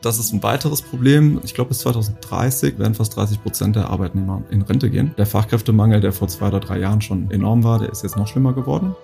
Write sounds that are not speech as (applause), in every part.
Das ist ein weiteres Problem. Ich glaube, bis 2030 werden fast 30 Prozent der Arbeitnehmer in Rente gehen. Der Fachkräftemangel, der vor zwei oder drei Jahren schon enorm war, der ist jetzt noch schlimmer geworden.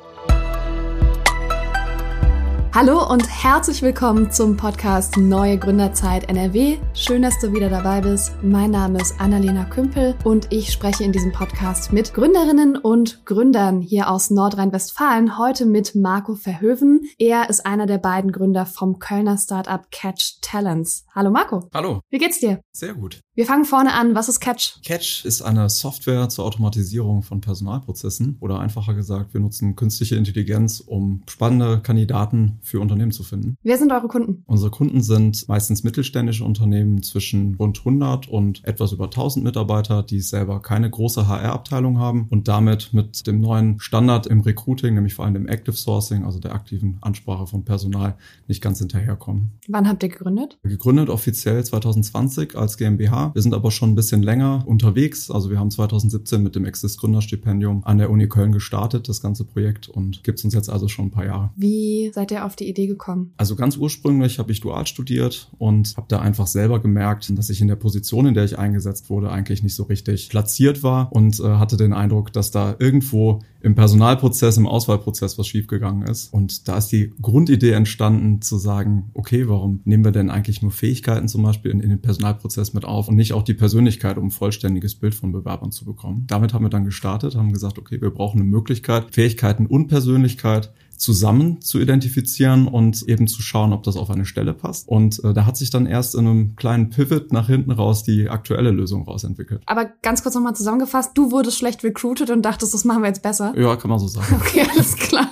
Hallo und herzlich willkommen zum Podcast Neue Gründerzeit NRW. Schön, dass du wieder dabei bist. Mein Name ist Annalena Kümpel und ich spreche in diesem Podcast mit Gründerinnen und Gründern hier aus Nordrhein-Westfalen. Heute mit Marco Verhöven. Er ist einer der beiden Gründer vom Kölner Startup Catch Talents. Hallo Marco. Hallo. Wie geht's dir? Sehr gut. Wir fangen vorne an. Was ist Catch? Catch ist eine Software zur Automatisierung von Personalprozessen oder einfacher gesagt, wir nutzen künstliche Intelligenz, um spannende Kandidaten für Unternehmen zu finden. Wer sind eure Kunden? Unsere Kunden sind meistens mittelständische Unternehmen zwischen rund 100 und etwas über 1000 Mitarbeiter, die selber keine große HR-Abteilung haben und damit mit dem neuen Standard im Recruiting, nämlich vor allem dem Active Sourcing, also der aktiven Ansprache von Personal, nicht ganz hinterherkommen. Wann habt ihr gegründet? Gegründet offiziell 2020 als GmbH. Wir sind aber schon ein bisschen länger unterwegs. Also wir haben 2017 mit dem Exist Gründerstipendium an der Uni Köln gestartet, das ganze Projekt und gibt es uns jetzt also schon ein paar Jahre. Wie seid ihr auf auf die Idee gekommen? Also ganz ursprünglich habe ich dual studiert und habe da einfach selber gemerkt, dass ich in der Position, in der ich eingesetzt wurde, eigentlich nicht so richtig platziert war und äh, hatte den Eindruck, dass da irgendwo im Personalprozess, im Auswahlprozess was schiefgegangen ist. Und da ist die Grundidee entstanden zu sagen, okay, warum nehmen wir denn eigentlich nur Fähigkeiten zum Beispiel in, in den Personalprozess mit auf und nicht auch die Persönlichkeit, um ein vollständiges Bild von Bewerbern zu bekommen. Damit haben wir dann gestartet, haben gesagt, okay, wir brauchen eine Möglichkeit, Fähigkeiten und Persönlichkeit zusammen zu identifizieren und eben zu schauen, ob das auf eine Stelle passt. Und äh, da hat sich dann erst in einem kleinen Pivot nach hinten raus die aktuelle Lösung rausentwickelt. Aber ganz kurz nochmal zusammengefasst, du wurdest schlecht recruited und dachtest, das machen wir jetzt besser? Ja, kann man so sagen. (laughs) Okay, alles klar.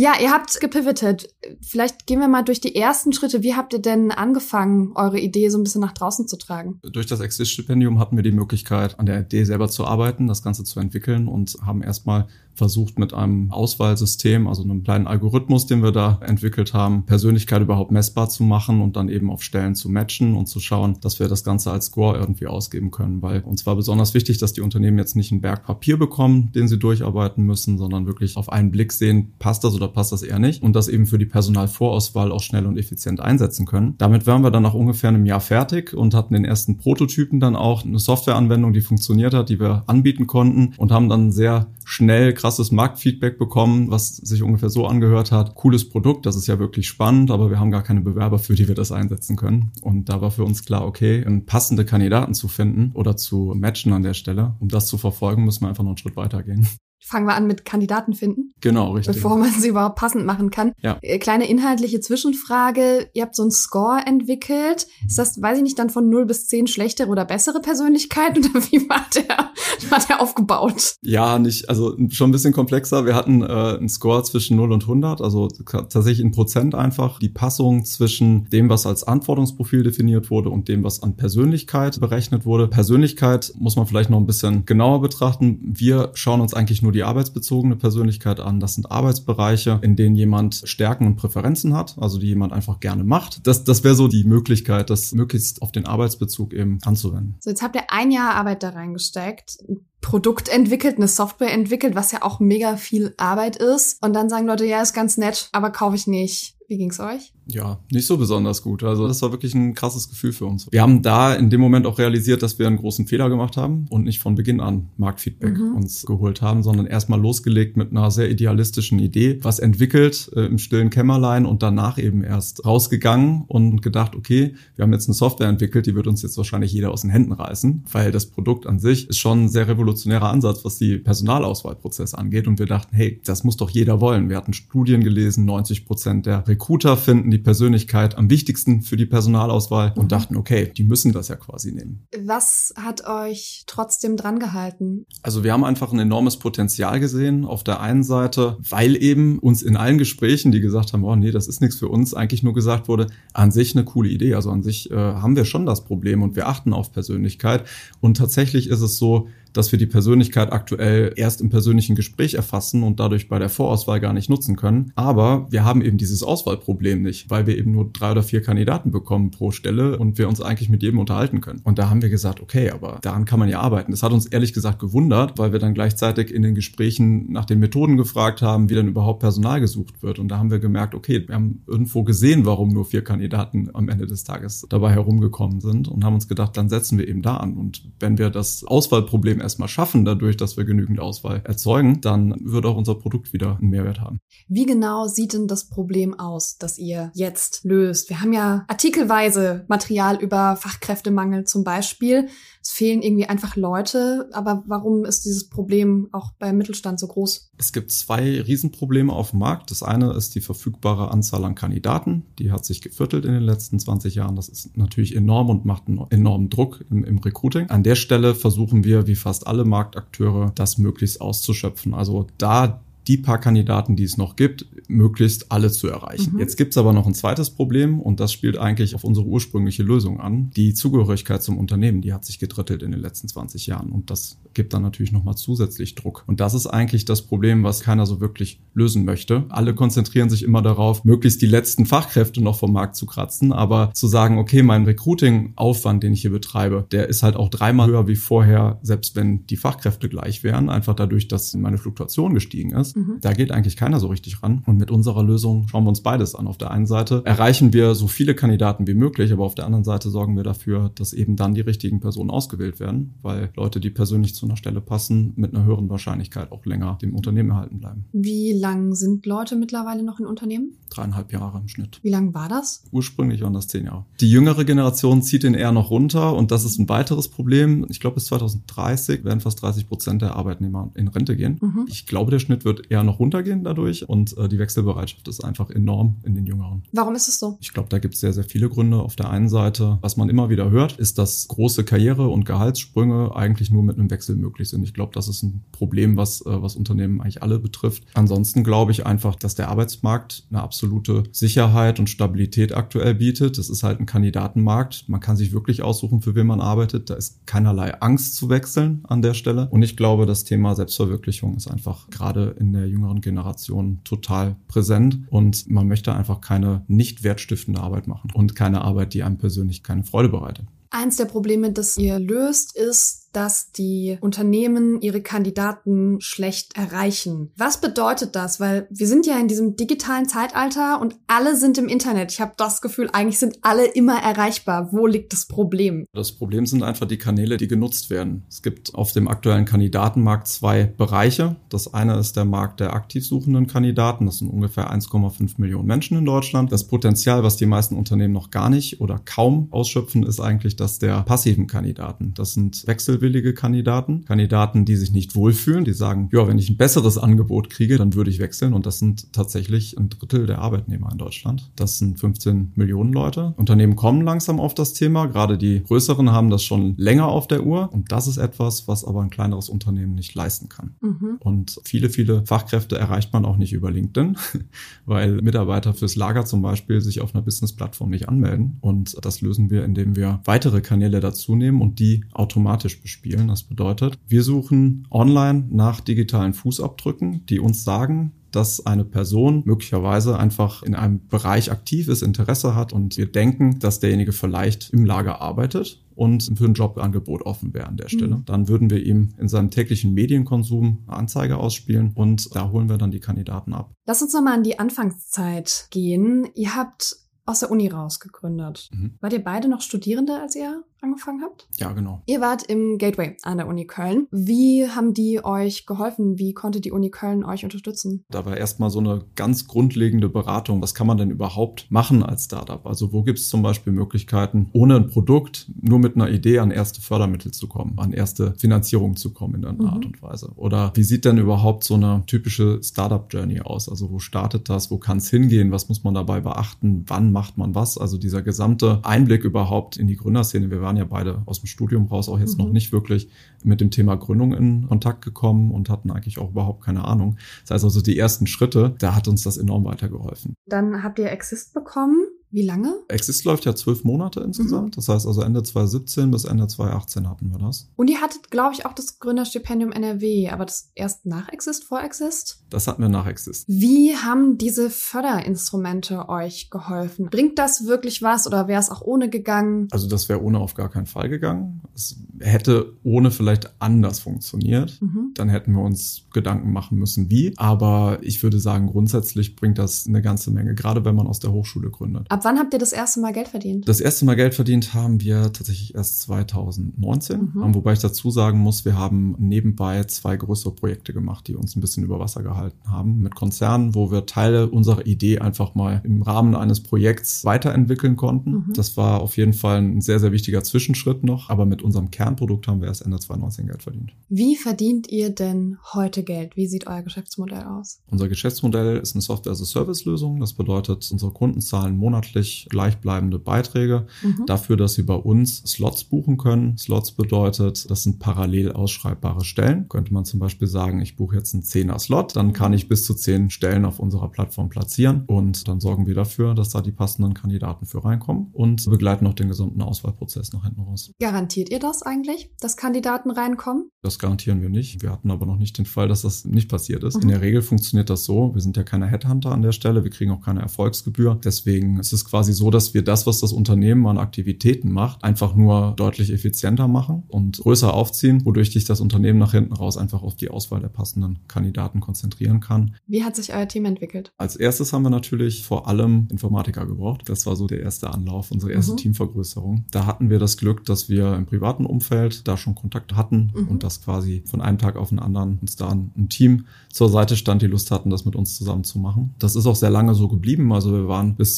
Ja, ihr habt gepivotet. Vielleicht gehen wir mal durch die ersten Schritte. Wie habt ihr denn angefangen, eure Idee so ein bisschen nach draußen zu tragen? Durch das Exist-Stipendium hatten wir die Möglichkeit, an der Idee selber zu arbeiten, das Ganze zu entwickeln und haben erstmal versucht mit einem Auswahlsystem, also einem kleinen Algorithmus, den wir da entwickelt haben, Persönlichkeit überhaupt messbar zu machen und dann eben auf Stellen zu matchen und zu schauen, dass wir das Ganze als Score irgendwie ausgeben können. Weil uns war besonders wichtig, dass die Unternehmen jetzt nicht einen Berg Papier bekommen, den sie durcharbeiten müssen, sondern wirklich auf einen Blick sehen, passt das oder passt das eher nicht und das eben für die Personalvorauswahl auch schnell und effizient einsetzen können. Damit waren wir dann nach ungefähr einem Jahr fertig und hatten den ersten Prototypen dann auch, eine Softwareanwendung, die funktioniert hat, die wir anbieten konnten und haben dann sehr schnell krasses Marktfeedback bekommen, was sich ungefähr so angehört hat. Cooles Produkt, das ist ja wirklich spannend, aber wir haben gar keine Bewerber, für die wir das einsetzen können. Und da war für uns klar, okay, passende Kandidaten zu finden oder zu matchen an der Stelle. Um das zu verfolgen, müssen wir einfach noch einen Schritt weitergehen. Fangen wir an mit Kandidaten finden. Genau, richtig. Bevor man sie überhaupt passend machen kann. Ja. Äh, kleine inhaltliche Zwischenfrage. Ihr habt so einen Score entwickelt. Ist das, weiß ich nicht, dann von 0 bis 10 schlechtere oder bessere Persönlichkeit? (laughs) Oder wie war der, war der aufgebaut? Ja, nicht, also schon ein bisschen komplexer. Wir hatten äh, einen Score zwischen 0 und 100, also tatsächlich in Prozent einfach. Die Passung zwischen dem, was als Anforderungsprofil definiert wurde und dem, was an Persönlichkeit berechnet wurde. Persönlichkeit muss man vielleicht noch ein bisschen genauer betrachten. Wir schauen uns eigentlich nur nur die arbeitsbezogene Persönlichkeit an. Das sind Arbeitsbereiche, in denen jemand Stärken und Präferenzen hat, also die jemand einfach gerne macht. Das, das wäre so die Möglichkeit, das möglichst auf den Arbeitsbezug eben anzuwenden. So, jetzt habt ihr ein Jahr Arbeit da reingesteckt. Produkt entwickelt, eine Software entwickelt, was ja auch mega viel Arbeit ist. Und dann sagen Leute, ja, ist ganz nett, aber kaufe ich nicht. Wie ging's euch? Ja, nicht so besonders gut. Also das war wirklich ein krasses Gefühl für uns. Wir haben da in dem Moment auch realisiert, dass wir einen großen Fehler gemacht haben und nicht von Beginn an Marktfeedback mhm. uns geholt haben, sondern erstmal losgelegt mit einer sehr idealistischen Idee, was entwickelt äh, im stillen Kämmerlein und danach eben erst rausgegangen und gedacht, okay, wir haben jetzt eine Software entwickelt, die wird uns jetzt wahrscheinlich jeder aus den Händen reißen, weil das Produkt an sich ist schon ein sehr revolutionärer Ansatz, was die Personalauswahlprozess angeht und wir dachten, hey, das muss doch jeder wollen. Wir hatten Studien gelesen, 90 Prozent der Recruiter finden die Persönlichkeit am wichtigsten für die Personalauswahl und mhm. dachten, okay, die müssen das ja quasi nehmen. Was hat euch trotzdem dran gehalten? Also wir haben einfach ein enormes Potenzial gesehen. Auf der einen Seite, weil eben uns in allen Gesprächen, die gesagt haben, oh nee, das ist nichts für uns, eigentlich nur gesagt wurde, an sich eine coole Idee. Also an sich äh, haben wir schon das Problem und wir achten auf Persönlichkeit. Und tatsächlich ist es so, dass wir die Persönlichkeit aktuell erst im persönlichen Gespräch erfassen und dadurch bei der Vorauswahl gar nicht nutzen können. Aber wir haben eben dieses Auswahlproblem nicht, weil wir eben nur drei oder vier Kandidaten bekommen pro Stelle und wir uns eigentlich mit jedem unterhalten können. Und da haben wir gesagt, okay, aber daran kann man ja arbeiten. Das hat uns ehrlich gesagt gewundert, weil wir dann gleichzeitig in den Gesprächen nach den Methoden gefragt haben, wie dann überhaupt Personal gesucht wird. Und da haben wir gemerkt, okay, wir haben irgendwo gesehen, warum nur vier Kandidaten am Ende des Tages dabei herumgekommen sind und haben uns gedacht, dann setzen wir eben da an. Und wenn wir das Auswahlproblem erstmal schaffen, dadurch, dass wir genügend Auswahl erzeugen, dann wird auch unser Produkt wieder einen Mehrwert haben. Wie genau sieht denn das Problem aus, das ihr jetzt löst? Wir haben ja artikelweise Material über Fachkräftemangel zum Beispiel. Es fehlen irgendwie einfach Leute. Aber warum ist dieses Problem auch beim Mittelstand so groß? Es gibt zwei Riesenprobleme auf dem Markt. Das eine ist die verfügbare Anzahl an Kandidaten. Die hat sich geviertelt in den letzten 20 Jahren. Das ist natürlich enorm und macht einen enormen Druck im, im Recruiting. An der Stelle versuchen wir, wie fast alle Marktakteure, das möglichst auszuschöpfen. Also da die paar Kandidaten, die es noch gibt, möglichst alle zu erreichen. Mhm. Jetzt gibt's aber noch ein zweites Problem und das spielt eigentlich auf unsere ursprüngliche Lösung an. Die Zugehörigkeit zum Unternehmen, die hat sich gedrittelt in den letzten 20 Jahren und das gibt dann natürlich nochmal zusätzlich Druck. Und das ist eigentlich das Problem, was keiner so wirklich lösen möchte. Alle konzentrieren sich immer darauf, möglichst die letzten Fachkräfte noch vom Markt zu kratzen, aber zu sagen, okay, mein Recruiting-Aufwand, den ich hier betreibe, der ist halt auch dreimal höher wie vorher, selbst wenn die Fachkräfte gleich wären, einfach dadurch, dass meine Fluktuation gestiegen ist. Mhm. Da geht eigentlich keiner so richtig ran. Und mit unserer Lösung schauen wir uns beides an. Auf der einen Seite erreichen wir so viele Kandidaten wie möglich, aber auf der anderen Seite sorgen wir dafür, dass eben dann die richtigen Personen ausgewählt werden, weil Leute, die persönlich zu einer Stelle passen, mit einer höheren Wahrscheinlichkeit auch länger dem Unternehmen erhalten bleiben. Wie lang sind Leute mittlerweile noch in Unternehmen? Dreieinhalb Jahre im Schnitt. Wie lang war das? Ursprünglich waren das zehn Jahre. Die jüngere Generation zieht den eher noch runter und das ist ein weiteres Problem. Ich glaube, bis 2030 werden fast 30 Prozent der Arbeitnehmer in Rente gehen. Mhm. Ich glaube, der Schnitt wird eher noch runtergehen dadurch und äh, die Wechselbereitschaft ist einfach enorm in den Jüngeren. Warum ist es so? Ich glaube, da gibt es sehr, sehr viele Gründe. Auf der einen Seite, was man immer wieder hört, ist, dass große Karriere- und Gehaltssprünge eigentlich nur mit einem Wechsel möglich sind. Ich glaube, das ist ein Problem, was, äh, was Unternehmen eigentlich alle betrifft. Ansonsten glaube ich einfach, dass der Arbeitsmarkt eine absolute Sicherheit und Stabilität aktuell bietet. Es ist halt ein Kandidatenmarkt. Man kann sich wirklich aussuchen, für wen man arbeitet. Da ist keinerlei Angst zu wechseln an der Stelle. Und ich glaube, das Thema Selbstverwirklichung ist einfach gerade in der jüngeren Generation total präsent und man möchte einfach keine nicht wertstiftende Arbeit machen und keine Arbeit, die einem persönlich keine Freude bereitet. Eins der Probleme, das ihr löst, ist, dass die Unternehmen ihre Kandidaten schlecht erreichen. Was bedeutet das? Weil wir sind ja in diesem digitalen Zeitalter und alle sind im Internet. Ich habe das Gefühl, eigentlich sind alle immer erreichbar. Wo liegt das Problem? Das Problem sind einfach die Kanäle, die genutzt werden. Es gibt auf dem aktuellen Kandidatenmarkt zwei Bereiche. Das eine ist der Markt der aktiv suchenden Kandidaten. Das sind ungefähr 1,5 Millionen Menschen in Deutschland. Das Potenzial, was die meisten Unternehmen noch gar nicht oder kaum ausschöpfen, ist eigentlich das der passiven Kandidaten. Das sind Wechsel wechselwillige Kandidaten, Kandidaten, die sich nicht wohlfühlen, die sagen, ja, wenn ich ein besseres Angebot kriege, dann würde ich wechseln. Und das sind tatsächlich ein Drittel der Arbeitnehmer in Deutschland. Das sind 15 Millionen Leute. Unternehmen kommen langsam auf das Thema. Gerade die größeren haben das schon länger auf der Uhr. Und das ist etwas, was aber ein kleineres Unternehmen nicht leisten kann. Mhm. Und viele, viele Fachkräfte erreicht man auch nicht über LinkedIn, (laughs) weil Mitarbeiter fürs Lager zum Beispiel sich auf einer Business-Plattform nicht anmelden. Und das lösen wir, indem wir weitere Kanäle dazu nehmen und die automatisch bespielen. Das bedeutet, wir suchen online nach digitalen Fußabdrücken, die uns sagen, dass eine Person möglicherweise einfach in einem Bereich aktiv ist, Interesse hat und wir denken, dass derjenige vielleicht im Lager arbeitet und für ein Jobangebot offen wäre an der Stelle. Mhm. Dann würden wir ihm in seinem täglichen Medienkonsum eine Anzeige ausspielen und da holen wir dann die Kandidaten ab. Lass uns nochmal an die Anfangszeit gehen. Ihr habt aus der Uni raus gegründet. Mhm. Wart ihr beide noch Studierende, als ihr angefangen habt? Ja, genau. Ihr wart im Gateway an der Uni Köln. Wie haben die euch geholfen? Wie konnte die Uni Köln euch unterstützen? Da war erstmal so eine ganz grundlegende Beratung. Was kann man denn überhaupt machen als Startup? Also wo gibt es zum Beispiel Möglichkeiten, ohne ein Produkt, nur mit einer Idee an erste Fördermittel zu kommen, an erste Finanzierung zu kommen in einer mhm. Art und Weise? Oder wie sieht denn überhaupt so eine typische Startup-Journey aus? Also wo startet das? Wo kann es hingehen? Was muss man dabei beachten? Wann macht man was? Also dieser gesamte Einblick überhaupt in die Gründerszene. Wir waren ja beide aus dem Studium raus auch jetzt mhm. noch nicht wirklich mit dem Thema Gründung in Kontakt gekommen und hatten eigentlich auch überhaupt keine Ahnung. Das heißt also die ersten Schritte, da hat uns das enorm weitergeholfen. Dann habt ihr Exist bekommen. Wie lange? Exist läuft ja zwölf Monate insgesamt. Mhm. Das heißt also Ende 2017 bis Ende 2018 hatten wir das. Und ihr hattet, glaube ich, auch das Gründerstipendium NRW, aber das erst nach Exist, vor Exist? Das hatten wir nach Exist. Wie haben diese Förderinstrumente euch geholfen? Bringt das wirklich was oder wäre es auch ohne gegangen? Also das wäre ohne auf gar keinen Fall gegangen. Es hätte ohne vielleicht anders funktioniert. Mhm. Dann hätten wir uns Gedanken machen müssen, wie. Aber ich würde sagen, grundsätzlich bringt das eine ganze Menge, gerade wenn man aus der Hochschule gründet. Ab wann habt ihr das erste Mal Geld verdient? Das erste Mal Geld verdient haben wir tatsächlich erst 2019. Mhm. Wobei ich dazu sagen muss, wir haben nebenbei zwei größere Projekte gemacht, die uns ein bisschen über Wasser gehalten haben. Mit Konzernen, wo wir Teile unserer Idee einfach mal im Rahmen eines Projekts weiterentwickeln konnten. Mhm. Das war auf jeden Fall ein sehr, sehr wichtiger Zwischenschritt noch. Aber mit unserem Kernprodukt haben wir erst Ende 2019 Geld verdient. Wie verdient ihr denn heute Geld? Wie sieht euer Geschäftsmodell aus? Unser Geschäftsmodell ist eine Software-as-a-Service-Lösung. Das bedeutet, unsere Kunden zahlen monatlich gleichbleibende Beiträge mhm. dafür, dass sie bei uns Slots buchen können. Slots bedeutet, das sind parallel ausschreibbare Stellen. Könnte man zum Beispiel sagen, ich buche jetzt einen 10er Slot, dann kann ich bis zu 10 Stellen auf unserer Plattform platzieren und dann sorgen wir dafür, dass da die passenden Kandidaten für reinkommen und begleiten auch den gesamten Auswahlprozess nach hinten raus. Garantiert ihr das eigentlich, dass Kandidaten reinkommen? Das garantieren wir nicht. Wir hatten aber noch nicht den Fall, dass das nicht passiert ist. Mhm. In der Regel funktioniert das so. Wir sind ja keine Headhunter an der Stelle. Wir kriegen auch keine Erfolgsgebühr. Deswegen ist es quasi so, dass wir das, was das Unternehmen an Aktivitäten macht, einfach nur deutlich effizienter machen und größer aufziehen, wodurch sich das Unternehmen nach hinten raus einfach auf die Auswahl der passenden Kandidaten konzentrieren kann. Wie hat sich euer Team entwickelt? Als erstes haben wir natürlich vor allem Informatiker gebraucht. Das war so der erste Anlauf, unsere erste mhm. Teamvergrößerung. Da hatten wir das Glück, dass wir im privaten Umfeld da schon Kontakt hatten mhm. und das quasi von einem Tag auf den anderen uns da ein Team zur Seite stand, die Lust hatten, das mit uns zusammen zu machen. Das ist auch sehr lange so geblieben. Also wir waren bis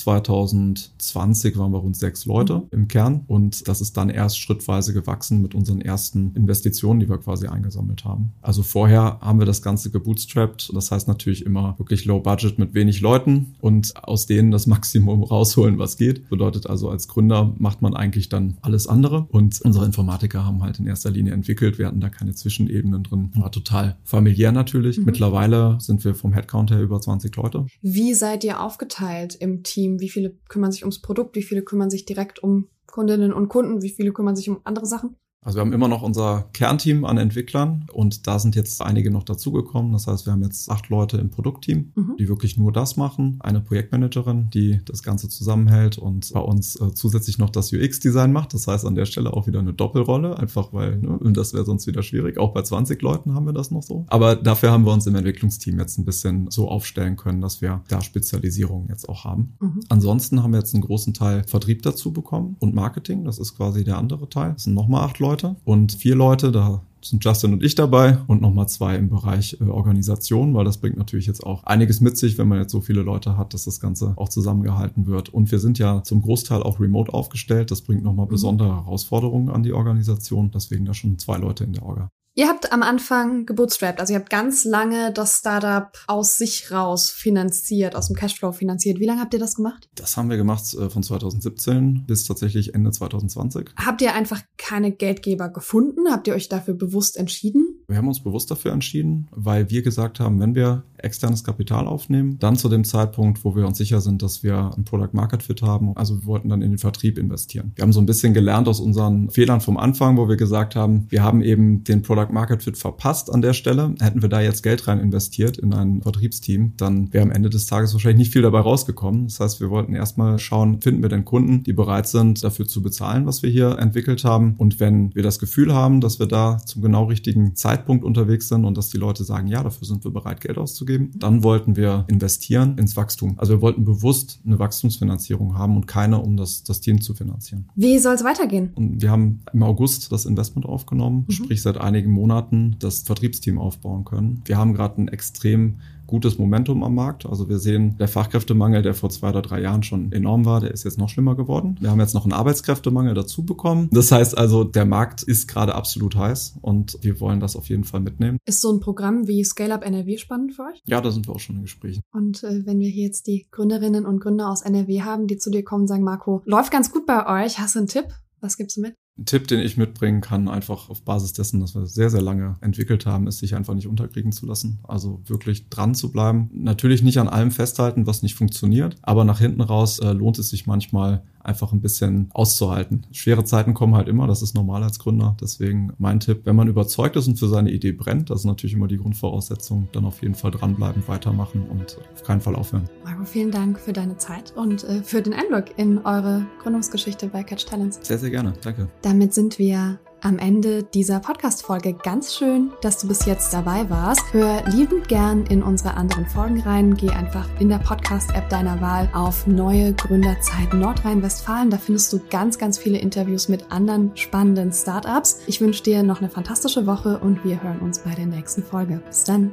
2020 waren wir rund sechs Leute mhm. im Kern und das ist dann erst schrittweise gewachsen mit unseren ersten Investitionen, die wir quasi eingesammelt haben. Also vorher haben wir das Ganze gebootstrapped. Das heißt natürlich immer wirklich low budget mit wenig Leuten und aus denen das (laughs) Maximum rausholen, was geht. Bedeutet also als Gründer macht man eigentlich dann alles andere und unsere Informatiker haben halt in erster Linie entwickelt. Wir hatten da keine Zwischenebenen drin. War total familiär natürlich. Mhm. Mittlerweile sind wir vom Headcount her über 20 Leute. Wie seid ihr aufgeteilt im Team? Wie viele kümmern sich ums Produkt? Wie viele kümmern sich direkt um Kundinnen und Kunden? Wie viele kümmern sich um andere Sachen? Also wir haben immer noch unser Kernteam an Entwicklern und da sind jetzt einige noch dazugekommen. Das heißt, wir haben jetzt acht Leute im Produktteam, mhm. die wirklich nur das machen. Eine Projektmanagerin, die das Ganze zusammenhält und bei uns äh, zusätzlich noch das UX-Design macht. Das heißt, an der Stelle auch wieder eine Doppelrolle, einfach weil ne, das wäre sonst wieder schwierig. Auch bei 20 Leuten haben wir das noch so. Aber dafür haben wir uns im Entwicklungsteam jetzt ein bisschen so aufstellen können, dass wir da Spezialisierungen jetzt auch haben. Mhm. Ansonsten haben wir jetzt einen großen Teil Vertrieb dazu bekommen und Marketing. Das ist quasi der andere Teil. Das sind nochmal acht Leute. Leute und vier Leute, da sind Justin und ich dabei und nochmal zwei im Bereich äh, Organisation, weil das bringt natürlich jetzt auch einiges mit sich, wenn man jetzt so viele Leute hat, dass das Ganze auch zusammengehalten wird. Und wir sind ja zum Großteil auch remote aufgestellt. Das bringt nochmal mhm. besondere Herausforderungen an die Organisation. Deswegen da schon zwei Leute in der Orga. Ihr habt am Anfang gebootstrapped, also ihr habt ganz lange das Startup aus sich raus finanziert, aus dem Cashflow finanziert. Wie lange habt ihr das gemacht? Das haben wir gemacht äh, von 2017 bis tatsächlich Ende 2020. Habt ihr einfach keine Geldgeber gefunden? Habt ihr euch dafür bewusst entschieden? Wir haben uns bewusst dafür entschieden, weil wir gesagt haben, wenn wir externes Kapital aufnehmen, dann zu dem Zeitpunkt, wo wir uns sicher sind, dass wir ein Product Market Fit haben. Also wir wollten dann in den Vertrieb investieren. Wir haben so ein bisschen gelernt aus unseren Fehlern vom Anfang, wo wir gesagt haben, wir haben eben den Product Market Fit verpasst an der Stelle. Hätten wir da jetzt Geld rein investiert in ein Vertriebsteam, dann wäre am Ende des Tages wahrscheinlich nicht viel dabei rausgekommen. Das heißt, wir wollten erstmal schauen, finden wir denn Kunden, die bereit sind, dafür zu bezahlen, was wir hier entwickelt haben. Und wenn wir das Gefühl haben, dass wir da zum genau richtigen Zeitpunkt Zeitpunkt unterwegs sind und dass die Leute sagen, ja, dafür sind wir bereit, Geld auszugeben. Dann wollten wir investieren ins Wachstum. Also wir wollten bewusst eine Wachstumsfinanzierung haben und keine, um das, das Team zu finanzieren. Wie soll es weitergehen? Und wir haben im August das Investment aufgenommen, mhm. sprich seit einigen Monaten das Vertriebsteam aufbauen können. Wir haben gerade ein extrem gutes Momentum am Markt. Also wir sehen, der Fachkräftemangel, der vor zwei oder drei Jahren schon enorm war, der ist jetzt noch schlimmer geworden. Wir haben jetzt noch einen Arbeitskräftemangel dazu bekommen. Das heißt also, der Markt ist gerade absolut heiß und wir wollen das auf jeden Fall mitnehmen. Ist so ein Programm wie Scale Up NRW spannend für euch? Ja, da sind wir auch schon in Gesprächen. Und äh, wenn wir hier jetzt die Gründerinnen und Gründer aus NRW haben, die zu dir kommen und sagen, Marco, läuft ganz gut bei euch, hast du einen Tipp? Was gibst du mit? Tipp, den ich mitbringen kann, einfach auf Basis dessen, dass wir sehr, sehr lange entwickelt haben, ist, sich einfach nicht unterkriegen zu lassen. Also wirklich dran zu bleiben. Natürlich nicht an allem festhalten, was nicht funktioniert, aber nach hinten raus äh, lohnt es sich manchmal einfach ein bisschen auszuhalten. Schwere Zeiten kommen halt immer, das ist normal als Gründer. Deswegen mein Tipp, wenn man überzeugt ist und für seine Idee brennt, das ist natürlich immer die Grundvoraussetzung, dann auf jeden Fall dranbleiben, weitermachen und auf keinen Fall aufhören. Marco, vielen Dank für deine Zeit und äh, für den Einblick in eure Gründungsgeschichte bei Catch Talents. Sehr, sehr gerne. Danke. Damit sind wir am Ende dieser Podcast-Folge. Ganz schön, dass du bis jetzt dabei warst. Hör liebend gern in unsere anderen Folgen rein. Geh einfach in der Podcast-App deiner Wahl auf Neue Gründerzeit Nordrhein-Westfalen. Da findest du ganz, ganz viele Interviews mit anderen spannenden Startups. Ich wünsche dir noch eine fantastische Woche und wir hören uns bei der nächsten Folge. Bis dann.